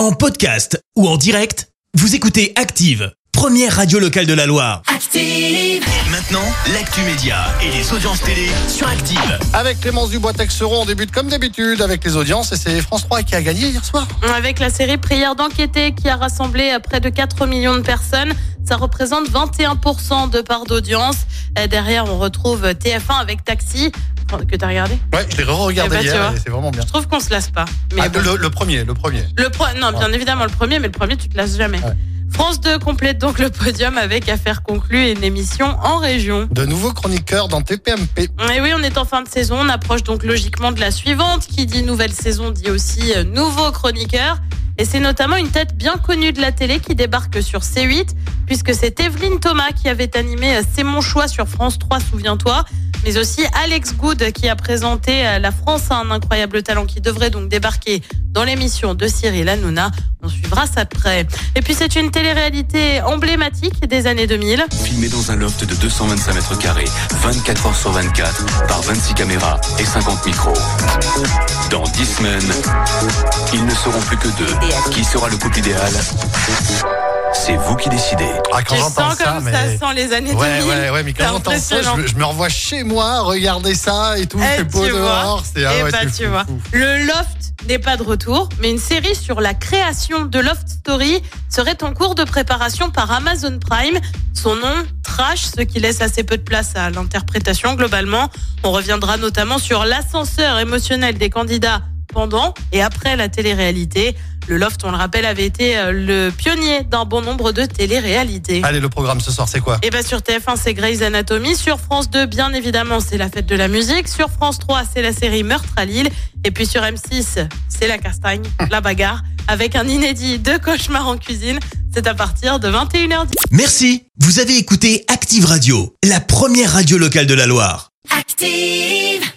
En podcast ou en direct, vous écoutez Active, première radio locale de la Loire. Active. Maintenant, l'actu média et les audiences télé sur Active. Avec Clémence Dubois-Texeron, on débute comme d'habitude avec les audiences et c'est France 3 qui a gagné hier soir. Avec la série Prière d'enquêter qui a rassemblé près de 4 millions de personnes, ça représente 21% de part d'audience. Euh, Derrière, on retrouve TF1 avec Taxi, que t'as regardé Ouais, je l'ai re-regardé Eh ben, tu hier c'est vraiment bien. Je trouve qu'on se lasse pas. Mais Ah, bon. le, le premier, le premier. Le pro- non, bien évidemment le premier, mais le premier tu te lasses jamais. Ouais. France 2 complète donc le podium avec Affaires conclues et une émission en région. De nouveaux chroniqueurs dans TPMP. Et oui, on est en fin de saison, on approche donc logiquement de la suivante. Qui dit nouvelle saison dit aussi euh, nouveau chroniqueur. Et c'est notamment une tête bien connue de la télé qui débarque sur C8, puisque c'est Evelyne Thomas qui avait animé euh, C'est mon choix sur France 3, souviens-toi. Mais aussi Alex Good qui a présenté euh, La France a un incroyable talent qui devrait donc débarquer dans l'émission de Cyril Hanouna. On suivra ça de près. Et puis c'est une télé-réalité emblématique des années 2000. Filmé dans un loft de 225 mètres carrés, 24 heures sur 24, par 26 caméras et 50 micros. Dans 10 semaines, ils ne seront plus que deux. Qui sera le couple idéal? C'est vous qui décidez. Ah, quand Tu j'entends sens ça, comme mais... ça sent les années Ouais, 2000. ouais, ouais, mais quand j'entends ça, je, me- je me revois chez moi, regarder ça et tout, Eh, c'est beau tu vois. dehors. C'est ah Eh ouais, bah, c'est tu fou, vois. fou. Le Loft n'est pas de retour, mais une série sur la création de Loft Story serait en cours de préparation par Amazon Prime. Son nom, Trash, ce qui laisse assez peu de place à l'interprétation globalement. On reviendra notamment sur l'ascenseur émotionnel des candidats pendant et après la télé-réalité. Le Loft, on le rappelle, avait été euh, le pionnier d'un bon nombre de télé-réalités. Allez, le programme ce soir, c'est quoi? Et bien sur TF1, c'est Grey's Anatomy. Sur France 2, bien évidemment, c'est la fête de la musique. Sur France 3, c'est la série Meurtre à Lille. Et puis sur M6, c'est la castagne, la bagarre, avec un inédit de cauchemar en cuisine. C'est à partir de 21h10. Merci, vous avez écouté Active Radio, la première radio locale de la Loire. Active.